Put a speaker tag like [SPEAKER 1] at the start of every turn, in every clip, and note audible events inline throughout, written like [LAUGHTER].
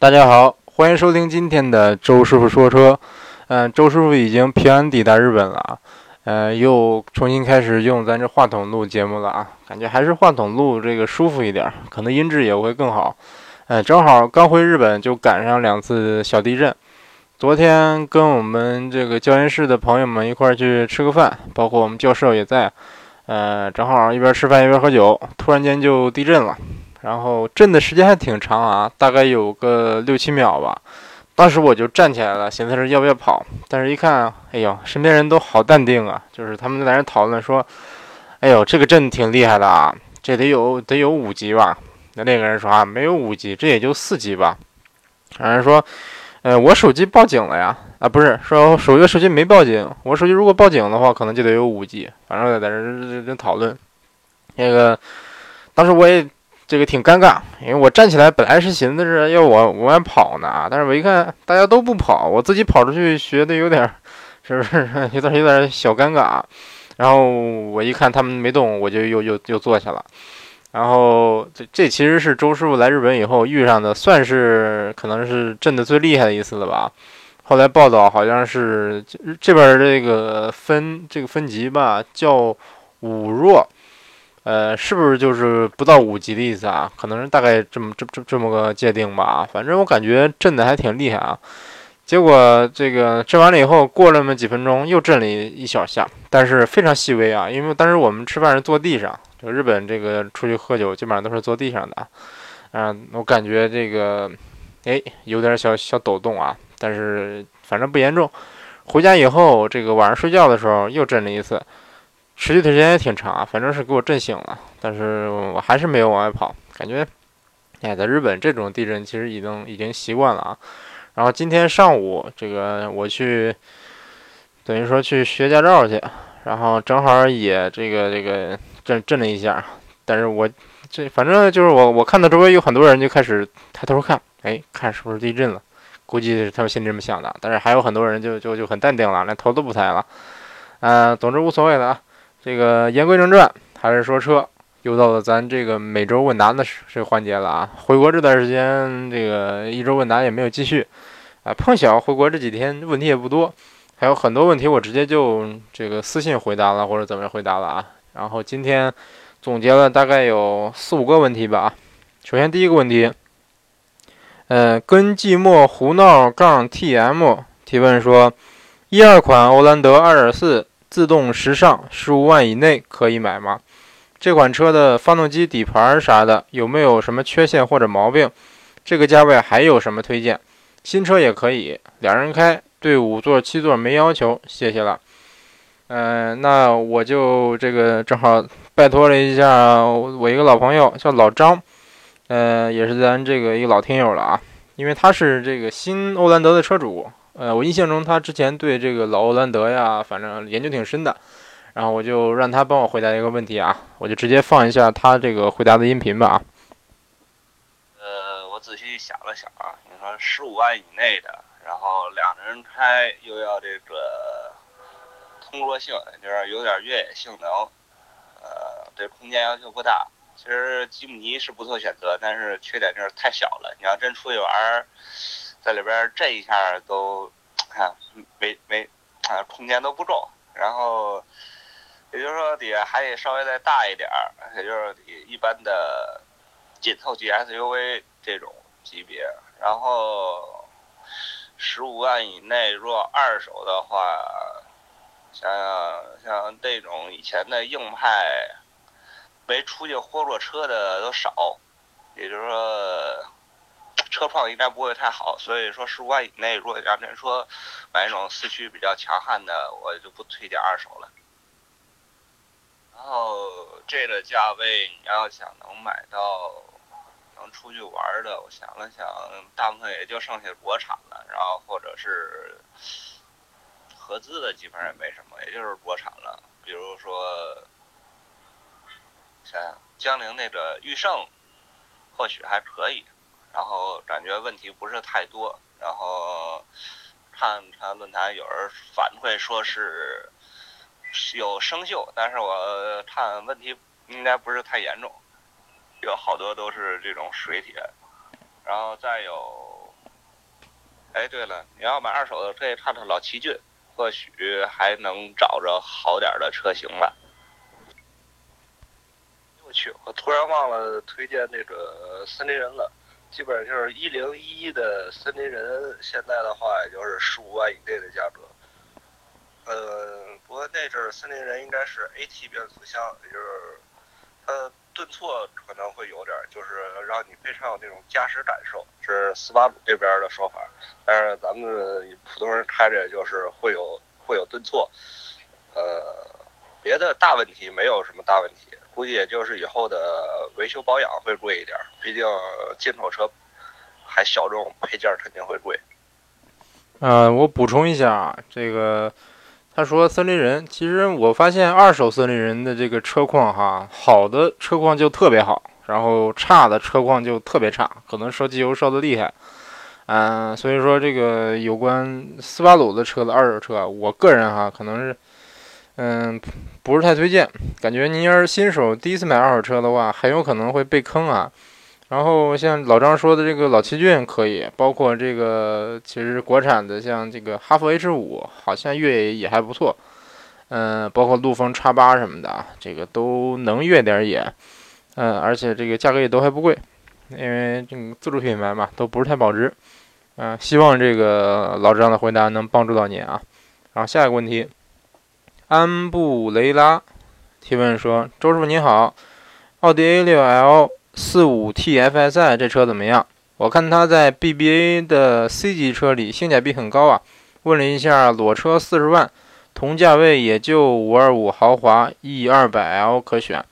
[SPEAKER 1] 大家好，欢迎收听今天的周师傅说车。嗯，周师傅已经平安抵达日本了啊，呃，又重新开始用咱这话筒录节目了啊，感觉还是话筒录这个舒服一点，可能音质也会更好。呃，正好刚回日本就赶上两次小地震，昨天跟我们这个教研室的朋友们一块去吃个饭，包括我们教授也在，呃，正好一边吃饭一边喝酒，突然间就地震了。然后震的时间还挺长啊，大概有个六七秒吧。当时我就站起来了，寻思着要不要跑，但是一看，哎呦，身边人都好淡定啊，就是他们在那讨论说，哎呦，这个震挺厉害的啊，这得有得有五级吧？那那个人说啊，没有五级，这也就四级吧。有人说，呃，我手机报警了呀，啊，不是，说手机手机没报警，我手机如果报警的话，可能就得有五级。反正在在这这讨论，那个，当时我也。这个挺尴尬，因为我站起来本来是寻思着要往往外跑呢，但是我一看大家都不跑，我自己跑出去学的有点，[LAUGHS] 是不是 [LAUGHS] 有点有点小尴尬？然后我一看他们没动，我就又又又坐下了。然后这这其实是周师傅来日本以后遇上的，算是可能是震的最厉害的一次了吧。后来报道好像是这边这个分这个分级吧，叫五弱。呃，是不是就是不到五级的意思啊？可能是大概这么这这这么个界定吧。反正我感觉震的还挺厉害啊。结果这个震完了以后，过了那么几分钟，又震了一一小下，但是非常细微啊。因为当时我们吃饭是坐地上，就日本这个出去喝酒基本上都是坐地上的。嗯，我感觉这个哎有点小小抖动啊，但是反正不严重。回家以后，这个晚上睡觉的时候又震了一次。持续的时间也挺长啊，反正是给我震醒了，但是我还是没有往外跑，感觉，哎，在日本这种地震其实已经已经习惯了啊。然后今天上午这个我去，等于说去学驾照去，然后正好也这个这个震震了一下，但是我这反正就是我我看到周围有很多人就开始抬头看，哎，看是不是地震了，估计他们心里这么想的，但是还有很多人就就就很淡定了，连头都不抬了，嗯，总之无所谓的啊。这个言归正传，还是说车，又到了咱这个每周问答的这个环节了啊！回国这段时间，这个一周问答也没有继续，啊，碰巧回国这几天问题也不多，还有很多问题我直接就这个私信回答了或者怎么回答了啊。然后今天总结了大概有四五个问题吧。首先第一个问题，呃，跟寂寞胡闹杠 TM 提问说，一二款欧蓝德2.4。自动时尚十五万以内可以买吗？这款车的发动机底盘啥的有没有什么缺陷或者毛病？这个价位还有什么推荐？新车也可以，两人开，对五座七座没要求，谢谢了。嗯，那我就这个正好拜托了一下我一个老朋友，叫老张，呃，也是咱这个一个老听友了啊，因为他是这个新欧蓝德的车主。呃，我印象中他之前对这个老欧兰德呀，反正研究挺深的，然后我就让他帮我回答一个问题啊，我就直接放一下他这个回答的音频吧啊。
[SPEAKER 2] 呃，我仔细想了想啊，你说十五万以内的，然后两人开又要这个通过性，就是有点越野性能，呃，对空间要求不大。其实吉姆尼是不错选择，但是缺点就是太小了，你要真出去玩儿。在里边震一下都，看没没，啊，空间都不重。然后，也就是说底下还得稍微再大一点儿，也就是一般的紧凑级 SUV 这种级别。然后，十五万以内，若二手的话，想想像这种以前的硬派，没出去豁过车的都少，也就是说。车况应该不会太好，所以说十五万以内，如果让人说买那种四驱比较强悍的，我就不推荐二手了。然后这个价位，你要想能买到能出去玩的，我想了想，大部分也就剩下国产了，然后或者是合资的，基本上也没什么，也就是国产了。比如说，想想江铃那个驭胜，或许还可以。然后感觉问题不是太多，然后看看论坛有人反馈说是有生锈，但是我看问题应该不是太严重，有好多都是这种水铁，然后再有哎，对了，你要买二手的，可以看看老奇骏，或许还能找着好点的车型吧。我去，我突然忘了推荐那个森林人了。基本上就是一零一的森林人，现在的话也就是十五万以内的价格。呃，不过那阵儿森林人应该是 AT 变速箱，也就是它顿挫可能会有点，就是让你非常有那种驾驶感受，是斯巴鲁这边的说法。但是咱们普通人开着就是会有会有顿挫。呃，别的大问题没有什么大问题。估计也就是以后的维修保养会贵一点，毕竟进口车还小众，配件肯定会贵。
[SPEAKER 1] 呃，我补充一下啊，这个他说森林人，其实我发现二手森林人的这个车况哈，好的车况就特别好，然后差的车况就特别差，可能烧机油烧的厉害。嗯，所以说这个有关斯巴鲁的车的二手车，我个人哈可能是。嗯，不是太推荐，感觉您要是新手第一次买二手车的话，很有可能会被坑啊。然后像老张说的这个老奇骏可以，包括这个其实国产的像这个哈弗 H 五，好像越野也还不错。嗯，包括陆风叉八什么的，这个都能越点野。嗯，而且这个价格也都还不贵，因为这个自主品牌嘛，都不是太保值。嗯，希望这个老张的回答能帮助到您啊。然后下一个问题。安布雷拉提问说：“周师傅您好，奥迪 A6L 45 TFSI 这车怎么样？我看它在 BBA 的 C 级车里性价比很高啊。问了一下，裸车四十万，同价位也就五二五豪华 E200L 可选。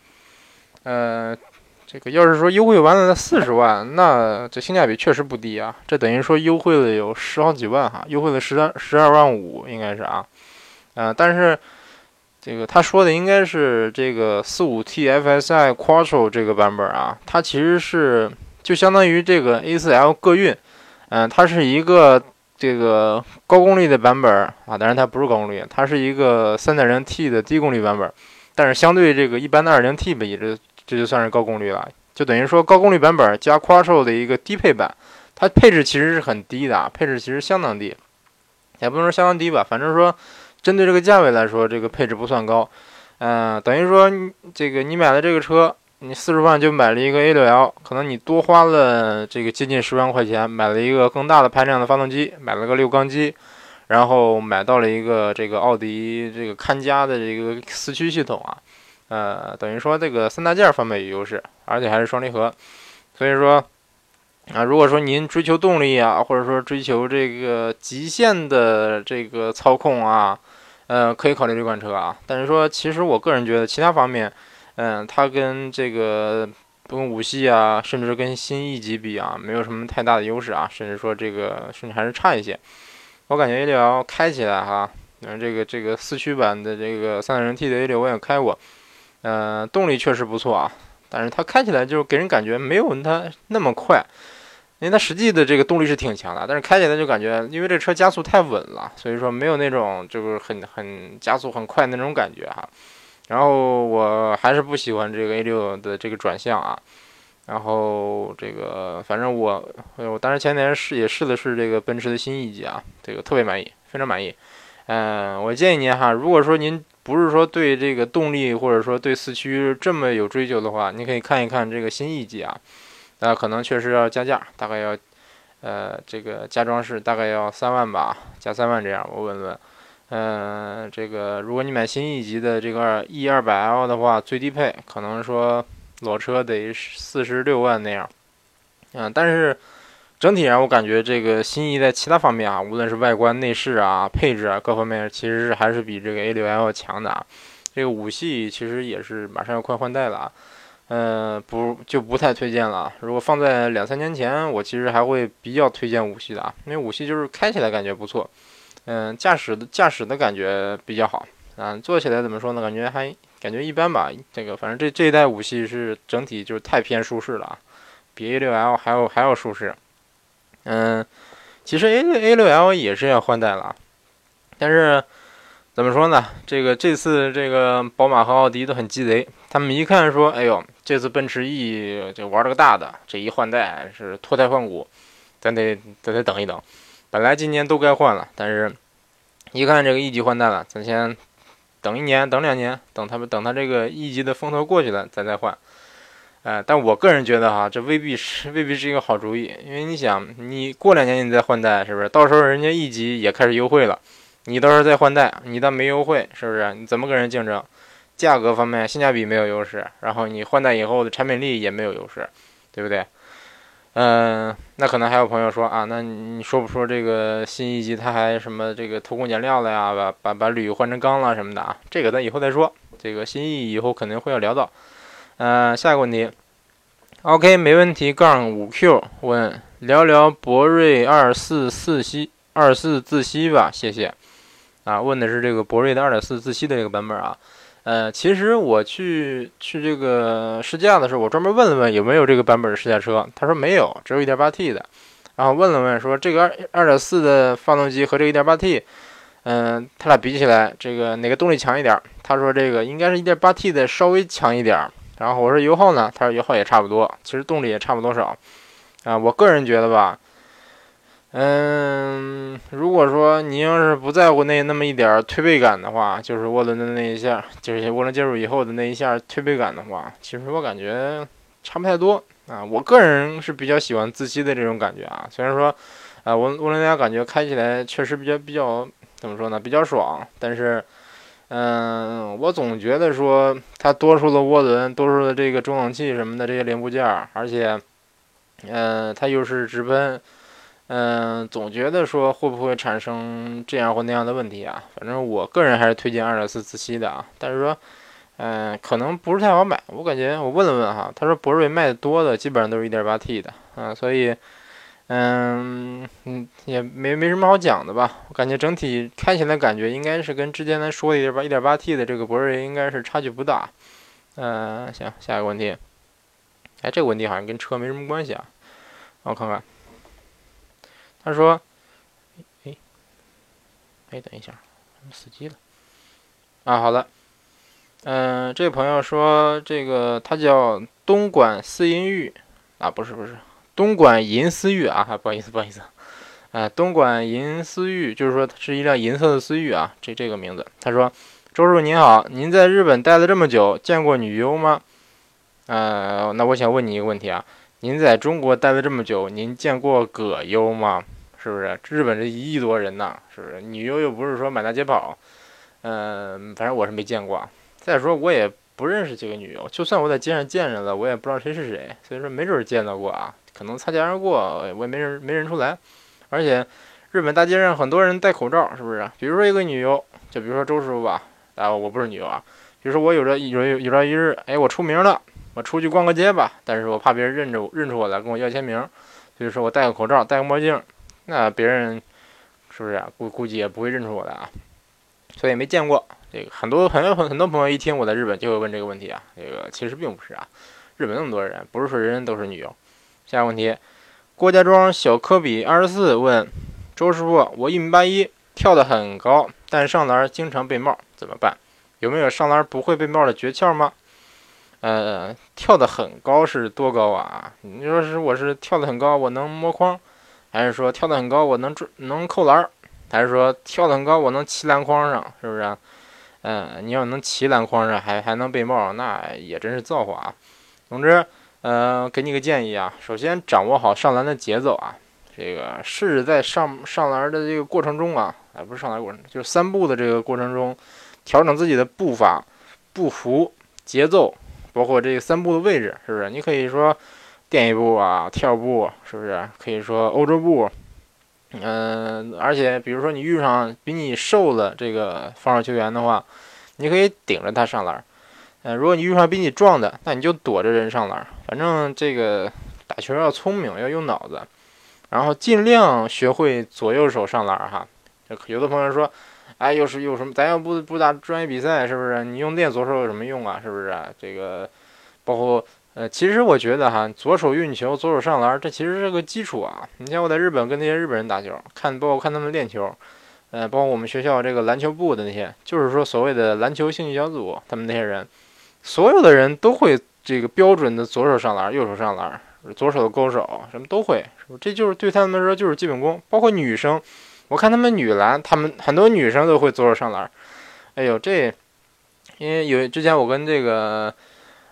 [SPEAKER 1] 呃，这个要是说优惠完了四十万，那这性价比确实不低啊。这等于说优惠了有十好几万哈，优惠了十三十二万五应该是啊。呃，但是。”这个他说的应该是这个四五 TFSI Quattro 这个版本啊，它其实是就相当于这个 A4L 各运，嗯，它是一个这个高功率的版本啊，当然它不是高功率，它是一个三点零 T 的低功率版本，但是相对这个一般的二零 T 比，这这就算是高功率了，就等于说高功率版本加 Quattro 的一个低配版，它配置其实是很低的啊，配置其实相当低，也不能说相当低吧，反正说。针对这个价位来说，这个配置不算高，嗯，等于说这个你买了这个车，你四十万就买了一个 A6L，可能你多花了这个接近十万块钱，买了一个更大的排量的发动机，买了个六缸机，然后买到了一个这个奥迪这个看家的这个四驱系统啊，呃，等于说这个三大件方面有优势，而且还是双离合，所以说。啊，如果说您追求动力啊，或者说追求这个极限的这个操控啊，呃，可以考虑这款车啊。但是说，其实我个人觉得其他方面，嗯，它跟这个跟五系啊，甚至跟新 E 级比啊，没有什么太大的优势啊，甚至说这个甚至还是差一些。我感觉 A6L 开起来哈，嗯，这个这个四驱版的这个三点零 T 的 A6 我也开过，嗯，动力确实不错啊，但是它开起来就给人感觉没有它那么快。因为它实际的这个动力是挺强的，但是开起来就感觉，因为这车加速太稳了，所以说没有那种就是很很加速很快那种感觉哈。然后我还是不喜欢这个 A6 的这个转向啊。然后这个反正我我当时前年试也试了试这个奔驰的新 E 级啊，这个特别满意，非常满意。嗯，我建议您哈，如果说您不是说对这个动力或者说对四驱这么有追求的话，您可以看一看这个新 E 级啊。那可能确实要加价，大概要，呃，这个加装饰大概要三万吧，加三万这样。我问问，嗯，这个如果你买新一级的这个 E 二百 L 的话，最低配可能说裸车得四十六万那样。嗯，但是整体上我感觉这个新一在其他方面啊，无论是外观、内饰啊、配置啊各方面，其实还是比这个 A 六 L 强的啊。这个五系其实也是马上要快换代了啊。嗯，不就不太推荐了。如果放在两三年前，我其实还会比较推荐五系的啊，因为五系就是开起来感觉不错，嗯，驾驶的驾驶的感觉比较好啊，坐起来怎么说呢？感觉还感觉一般吧。这个反正这这一代五系是整体就是太偏舒适了啊，比 A 六 L 还要还要舒适。嗯，其实 A A 六 L 也是要换代了，但是。怎么说呢？这个这次这个宝马和奥迪都很鸡贼，他们一看说：“哎呦，这次奔驰 E 就玩了个大的，这一换代是脱胎换骨，咱得咱得等一等。”本来今年都该换了，但是一看这个 E 级换代了，咱先等一年，等两年，等他们等他这个 E 级的风头过去了，咱再换。哎，但我个人觉得哈，这未必是未必是一个好主意，因为你想，你过两年你再换代，是不是？到时候人家一级也开始优惠了，你到时候再换代，你倒没优惠，是不是？你怎么跟人竞争？价格方面性价比没有优势，然后你换代以后的产品力也没有优势，对不对？嗯，那可能还有朋友说啊，那你说不说这个新一级它还什么这个偷工减料了呀？把把把铝换成钢了什么的啊？这个咱以后再说，这个新意以后肯定会要聊到。嗯，下一个问题，OK，没问题。杠五 Q 问聊聊博瑞二四四吸二四自吸吧，谢谢。啊，问的是这个博瑞的二点四自吸的这个版本啊。呃，其实我去去这个试驾的时候，我专门问了问有没有这个版本的试驾车，他说没有，只有一点八 T 的。然后问了问说这个二二点四的发动机和这个一点八 T，嗯，它俩比起来，这个哪个动力强一点？他说这个应该是一点八 T 的稍微强一点。然后我说油耗呢？他说油耗也差不多，其实动力也差不多少。啊，我个人觉得吧，嗯，如果说你要是不在乎那那么一点推背感的话，就是涡轮的那一下，就是涡轮介入以后的那一下推背感的话，其实我感觉差不太多啊。我个人是比较喜欢自吸的这种感觉啊，虽然说啊，涡涡轮增压感觉开起来确实比较比较怎么说呢，比较爽，但是。嗯，我总觉得说它多出了涡轮，多出了这个中冷器什么的这些零部件，而且，嗯，它又是直喷，嗯，总觉得说会不会产生这样或那样的问题啊？反正我个人还是推荐2.4自吸的啊，但是说，嗯，可能不是太好买。我感觉我问了问哈，他说博瑞卖的多的基本上都是一点八 T 的，嗯，所以。嗯嗯，也没没什么好讲的吧？我感觉整体开起来感觉应该是跟之前咱说的一点八一点八 T 的这个博瑞应该是差距不大。嗯，行，下一个问题。哎，这个问题好像跟车没什么关系啊。我看看。他说：“哎，哎，等一下，死机了。”啊，好了。嗯，这位朋友说，这个他叫东莞思淫玉啊，不是不是。东莞银思域啊，不好意思，不好意思，啊，东莞银思域就是说是一辆银色的思域啊，这这个名字。他说：“周叔您好，您在日本待了这么久，见过女优吗？”呃，那我想问你一个问题啊，您在中国待了这么久，您见过葛优吗？是不是？日本这一亿多人呢，是不是？女优又不是说满大街跑，嗯，反正我是没见过。再说我也不认识这个女优，就算我在街上见着了，我也不知道谁是谁，所以说没准见到过啊。可能擦肩而过，我也没人没认出来。而且，日本大街上很多人戴口罩，是不是？比如说一个女优，就比如说周师傅吧，啊，我不是女优啊。比如说我有朝有有有朝一日，哎，我出名了，我出去逛个街吧，但是我怕别人认着我认出我来跟我要签名，所以说我戴个口罩，戴个墨镜，那别人是不是啊估估计也不会认出我来啊？所以没见过这个。很多朋友很很多朋友一听我在日本就会问这个问题啊，这个其实并不是啊，日本那么多人，不是说人人都是女优。下一个问题，郭家庄小科比二十四问周师傅：“我一米八一，跳得很高，但上篮经常被帽，怎么办？有没有上篮不会被帽的诀窍吗？”呃，跳得很高是多高啊？你说是我是跳得很高，我能摸框，还是说跳得很高我能能扣篮，还是说跳得很高我能骑篮筐上？是不是？嗯，你要能骑篮筐上还还能被帽，那也真是造化啊。总之。呃，给你个建议啊，首先掌握好上篮的节奏啊，这个是在上上篮的这个过程中啊，哎，不是上篮过程，就是三步的这个过程中，调整自己的步伐、步幅、节奏，包括这个三步的位置，是不是？你可以说垫一步啊，跳步，是不是？可以说欧洲步，嗯，而且比如说你遇上比你瘦的这个防守球员的话，你可以顶着他上篮。呃，如果你遇上比你壮的，那你就躲着人上篮。反正这个打球要聪明，要用脑子，然后尽量学会左右手上篮哈。有的朋友说，哎，又是有什么？咱要不不打专业比赛，是不是？你用练左手有什么用啊？是不是？这个包括呃，其实我觉得哈，左手运球，左手上篮，这其实是个基础啊。你像我在日本跟那些日本人打球，看包括看他们练球，呃，包括我们学校这个篮球部的那些，就是说所谓的篮球兴趣小组，他们那些人。所有的人都会这个标准的左手上篮，右手上篮，左手的勾手什么都会，这就是对他们来说就是基本功。包括女生，我看他们女篮，他们很多女生都会左手上篮。哎呦，这因为有之前我跟这个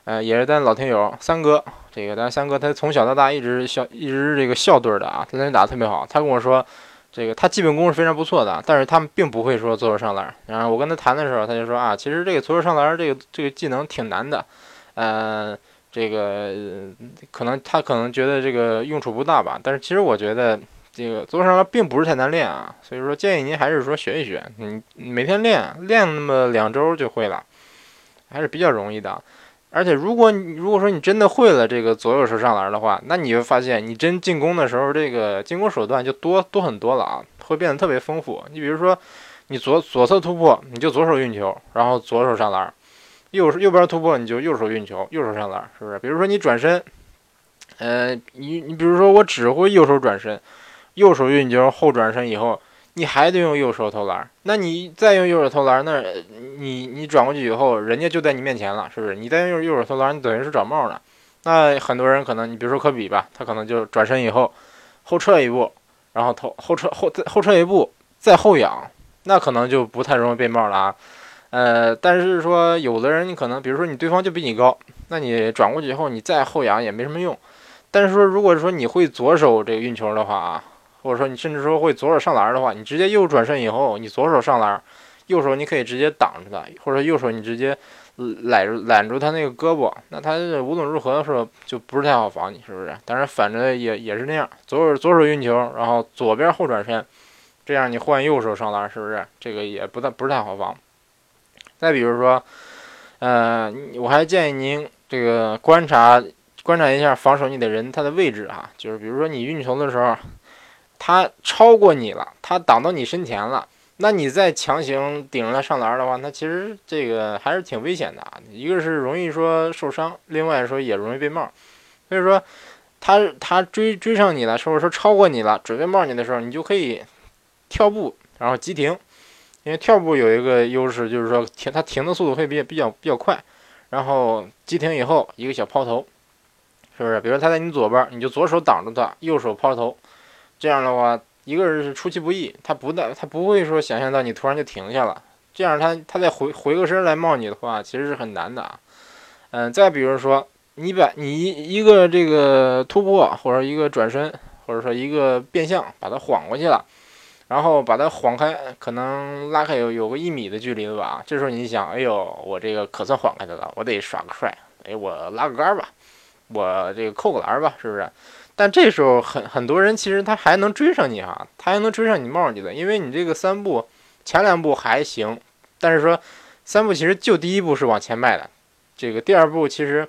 [SPEAKER 1] 呃也是咱老听友三哥，这个咱三哥他从小到大一直校一直这个校队的啊，他那打的特别好。他跟我说，这个他基本功是非常不错的，但是他们并不会说左手上篮。然后我跟他谈的时候，他就说啊，其实这个左手上篮这个这个技能挺难的，呃。这个可能他可能觉得这个用处不大吧，但是其实我觉得这个左手上篮并不是太难练啊，所以说建议您还是说学一学，你每天练练那么两周就会了，还是比较容易的。而且如果你如果说你真的会了这个左右手上篮的话，那你会发现你真进攻的时候，这个进攻手段就多多很多了啊，会变得特别丰富。你比如说你左左侧突破，你就左手运球，然后左手上篮。右右边突破，你就右手运球，右手上篮，是不是？比如说你转身，呃，你你比如说我只会右手转身，右手运球后转身以后，你还得用右手投篮。那你再用右手投篮，那你你转过去以后，人家就在你面前了，是不是？你再用右手投篮，你等于是找帽了。那很多人可能，你比如说科比吧，他可能就转身以后后撤一步，然后投后撤后再后撤一步再后仰，那可能就不太容易被帽了啊。呃，但是说有的人你可能，比如说你对方就比你高，那你转过去以后你再后仰也没什么用。但是说如果说你会左手这个运球的话啊，或者说你甚至说会左手上篮的话，你直接右转身以后，你左手上篮，右手你可以直接挡着他，或者右手你直接揽住揽住他那个胳膊，那他无论如何的时候就不是太好防你，是不是？当然反着也也是那样，左手左手运球，然后左边后转身，这样你换右手上篮，是不是？这个也不太不是太好防。再比如说，呃，我还建议您这个观察观察一下防守你的人他的位置啊，就是比如说你运球的时候，他超过你了，他挡到你身前了，那你再强行顶着他上篮的话，那其实这个还是挺危险的啊。一个是容易说受伤，另外说也容易被帽。所以说，他他追追上你了，或者说超过你了，准备帽你的时候，你就可以跳步，然后急停。因为跳步有一个优势，就是说停，他停的速度会比比较比较快，然后急停以后一个小抛投，是不是？比如说他在你左边，你就左手挡住他，右手抛投，这样的话，一个人是出其不意，他不但他不会说想象到你突然就停下了，这样他他再回回个身来冒你的话，其实是很难的啊。嗯，再比如说你把你一一个这个突破或者一个转身，或者说一个变向，把它晃过去了。然后把它晃开，可能拉开有有个一米的距离了吧？这时候你想，哎呦，我这个可算晃开的了，我得耍个帅，哎，我拉个杆吧，我这个扣个篮吧，是不是？但这时候很很多人其实他还能追上你哈，他还能追上你帽你的，因为你这个三步前两步还行，但是说三步其实就第一步是往前迈的，这个第二步其实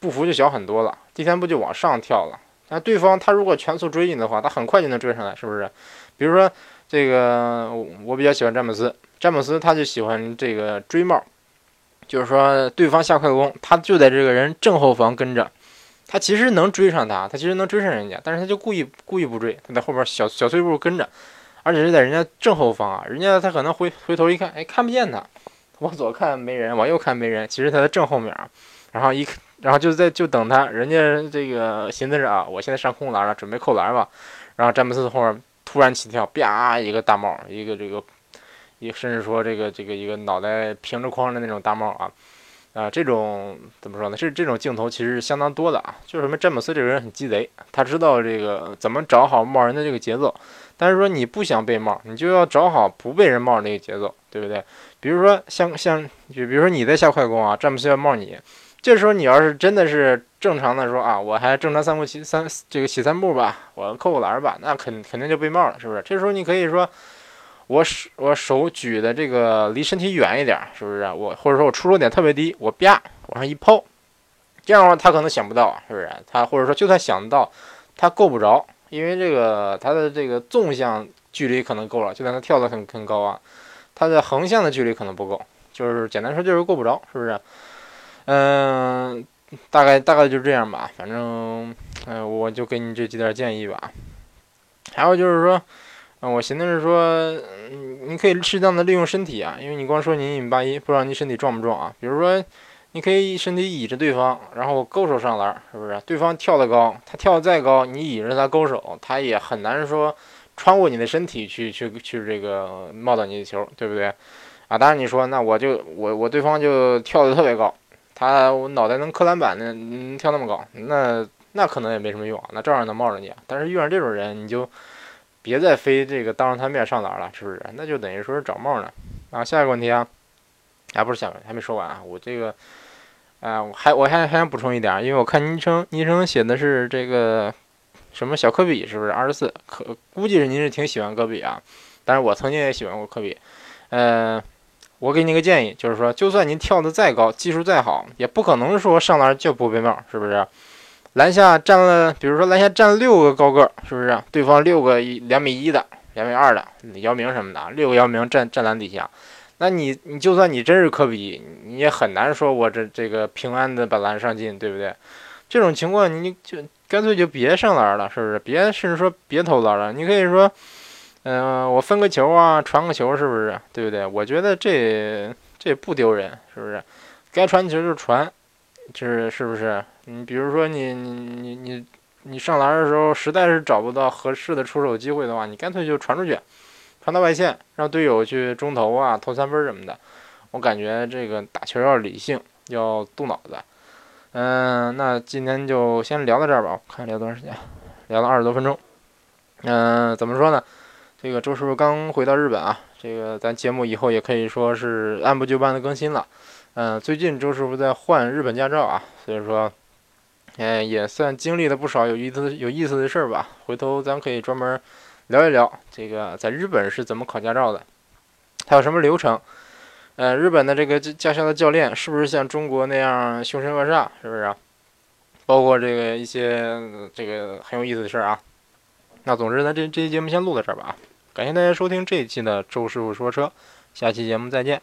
[SPEAKER 1] 步幅就小很多了，第三步就往上跳了。那对方他如果全速追你的话，他很快就能追上来，是不是？比如说，这个我比较喜欢詹姆斯，詹姆斯他就喜欢这个追帽，就是说对方下快攻，他就在这个人正后方跟着，他其实能追上他，他其实能追上人家，但是他就故意故意不追，他在后边小小碎步跟着，而且是在人家正后方啊，人家他可能回回头一看，哎，看不见他，往左看没人，往右看没人，其实他在正后面啊，然后一然后就在就等他，人家这个寻思着啊，我现在上空篮了，准备扣篮吧，然后詹姆斯后面。突然起跳，啪！一个大帽，一个这个，一甚至说这个这个一个脑袋平着框的那种大帽啊，啊，这种怎么说呢？这这种镜头其实是相当多的啊。就是什么詹姆斯这个人很鸡贼，他知道这个怎么找好帽人的这个节奏。但是说你不想被帽，你就要找好不被人帽那个节奏，对不对？比如说像像，就比如说你在下快攻啊，詹姆斯要帽你。这时候你要是真的是正常的说啊，我还正常三步起三这个起三步吧，我扣个篮吧，那肯肯定就被帽了，是不是？这时候你可以说，我手我手举的这个离身体远一点，是不是？我或者说我出手点特别低，我啪往上一抛，这样的话他可能想不到，是不是？他或者说就算想到，他够不着，因为这个他的这个纵向距离可能够了，就算他跳得很很高啊，他的横向的距离可能不够，就是简单说就是够不着，是不是？嗯，大概大概就这样吧，反正，嗯，我就给你这几点建议吧。还有就是说，嗯，我寻思是说，你可以适当的利用身体啊，因为你光说你一米八一，不知道你身体壮不壮啊？比如说，你可以身体倚着对方，然后勾手上篮，是不是？对方跳得高，他跳得再高，你倚着他勾手，他也很难说穿过你的身体去去去这个冒到你的球，对不对？啊，当然你说那我就我我对方就跳得特别高，他我脑袋能磕篮板呢，嗯，跳那么高，那那可能也没什么用啊，那照样能冒着你。但是遇上这种人，你就别再非这个当着他面上篮了，是不是？那就等于说是找帽呢。啊，下一个问题啊，啊不是下个还没说完啊，我这个。啊，我还我还还想补充一点，因为我看昵称昵称写的是这个什么小科比，是不是二十四？可估计是您是挺喜欢科比啊。但是我曾经也喜欢过科比。呃，我给你个建议，就是说，就算您跳得再高，技术再好，也不可能说上篮就不被帽，是不是？篮下站了，比如说篮下站六个高个，是不是？对方六个一两米一的、两米二的姚明什么的，六个姚明站站篮底下。那你你就算你真是科比，你也很难说我这这个平安的把篮上进，对不对？这种情况你就干脆就别上篮了，是不是？别甚至说别投篮了，你可以说，嗯，我分个球啊，传个球，是不是？对不对？我觉得这这不丢人，是不是？该传球就传，这是不是？你比如说你你你你你上篮的时候实在是找不到合适的出手机会的话，你干脆就传出去。传到外线，让队友去中投啊，投三分什么的。我感觉这个打球要理性，要动脑子。嗯，那今天就先聊到这儿吧。我看聊多长时间，聊了二十多分钟。嗯，怎么说呢？这个周师傅刚回到日本啊，这个咱节目以后也可以说是按部就班的更新了。嗯，最近周师傅在换日本驾照啊，所以说，嗯，也算经历了不少有意思有意思的事儿吧。回头咱可以专门。聊一聊这个在日本是怎么考驾照的，还有什么流程？呃，日本的这个驾校的教练是不是像中国那样凶神恶煞？是不是？啊包括这个一些这个很有意思的事儿啊。那总之呢，这这期节目先录到这儿吧。感谢大家收听这一期的周师傅说车，下期节目再见。